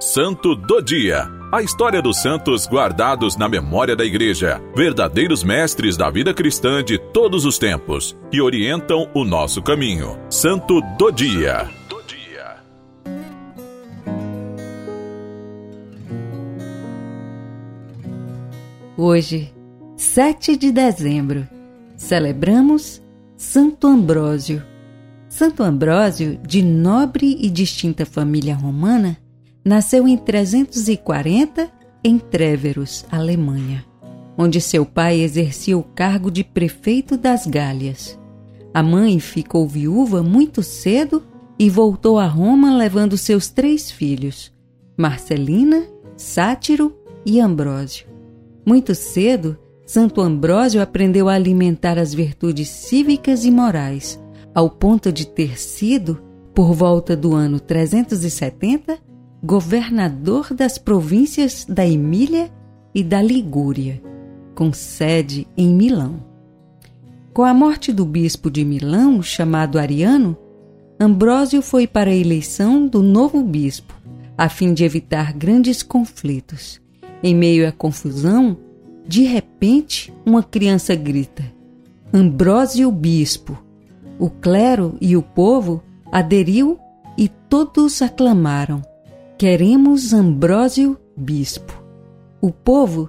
Santo do Dia. A história dos santos guardados na memória da Igreja, verdadeiros mestres da vida cristã de todos os tempos, que orientam o nosso caminho. Santo do Dia. Hoje, 7 de dezembro, celebramos Santo Ambrósio. Santo Ambrósio, de nobre e distinta família romana, nasceu em 340 em Tréveros, Alemanha, onde seu pai exercia o cargo de prefeito das Gálias. A mãe ficou viúva muito cedo e voltou a Roma levando seus três filhos, Marcelina, Sátiro e Ambrósio. Muito cedo, Santo Ambrósio aprendeu a alimentar as virtudes cívicas e morais, ao ponto de ter sido, por volta do ano 370, governador das províncias da Emília e da Ligúria, com sede em Milão. Com a morte do bispo de Milão, chamado Ariano, Ambrósio foi para a eleição do novo bispo, a fim de evitar grandes conflitos. Em meio à confusão, de repente, uma criança grita: Ambrósio Bispo. O clero e o povo aderiu e todos aclamaram: Queremos Ambrósio Bispo. O povo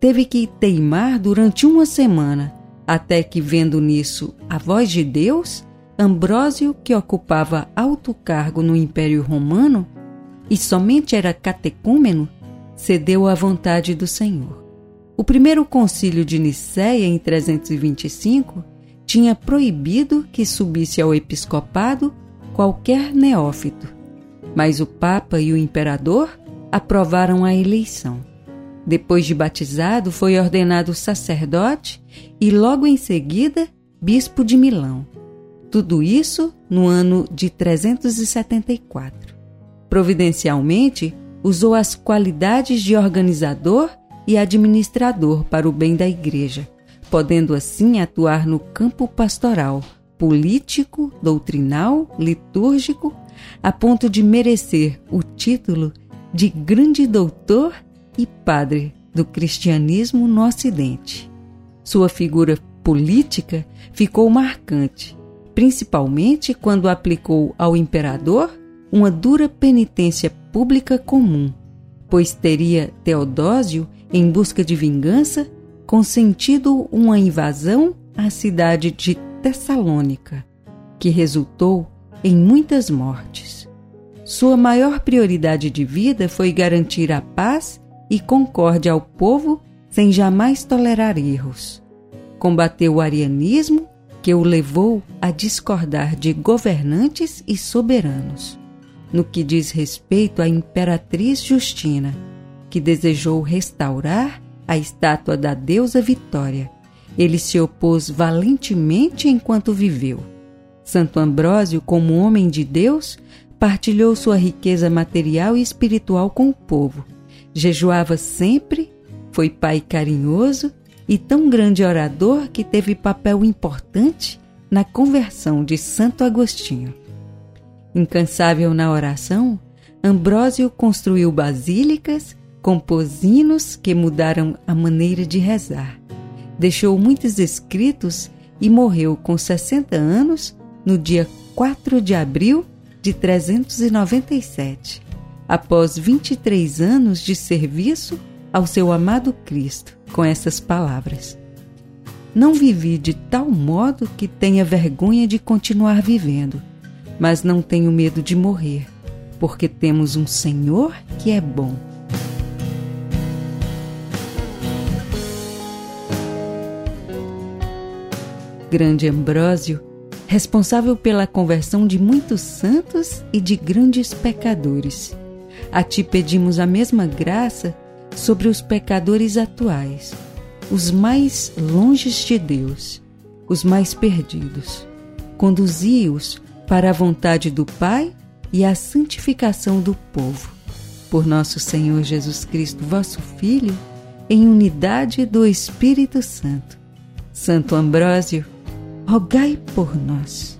teve que teimar durante uma semana, até que, vendo nisso a voz de Deus, Ambrósio, que ocupava alto cargo no Império Romano e somente era catecúmeno, cedeu à vontade do Senhor. O primeiro concílio de Nicéia, em 325, tinha proibido que subisse ao episcopado qualquer neófito, mas o Papa e o Imperador aprovaram a eleição. Depois de batizado, foi ordenado sacerdote e, logo em seguida, bispo de Milão. Tudo isso no ano de 374. Providencialmente, usou as qualidades de organizador e administrador para o bem da Igreja, podendo assim atuar no campo pastoral, político, doutrinal, litúrgico, a ponto de merecer o título de grande doutor e padre do cristianismo no Ocidente. Sua figura política ficou marcante, principalmente quando aplicou ao imperador uma dura penitência pública comum, pois teria Teodósio, em busca de vingança, consentido uma invasão à cidade de Tessalônica, que resultou em muitas mortes. Sua maior prioridade de vida foi garantir a paz e concórdia ao povo sem jamais tolerar erros. Combateu o arianismo, que o levou a discordar de governantes e soberanos no que diz respeito à imperatriz Justina, que desejou restaurar a estátua da deusa Vitória. Ele se opôs valentemente enquanto viveu. Santo Ambrósio, como homem de Deus, partilhou sua riqueza material e espiritual com o povo. Jejuava sempre, foi pai carinhoso e tão grande orador que teve papel importante na conversão de Santo Agostinho. Incansável na oração, Ambrósio construiu basílicas, compôs hinos que mudaram a maneira de rezar. Deixou muitos escritos e morreu com 60 anos no dia 4 de abril de 397, após 23 anos de serviço ao seu amado Cristo, com essas palavras: Não vivi de tal modo que tenha vergonha de continuar vivendo mas não tenho medo de morrer, porque temos um Senhor que é bom. Grande Ambrósio, responsável pela conversão de muitos santos e de grandes pecadores. A ti pedimos a mesma graça sobre os pecadores atuais, os mais longes de Deus, os mais perdidos. Conduzi-os para a vontade do Pai e a santificação do povo. Por nosso Senhor Jesus Cristo, vosso Filho, em unidade do Espírito Santo. Santo Ambrósio, rogai por nós.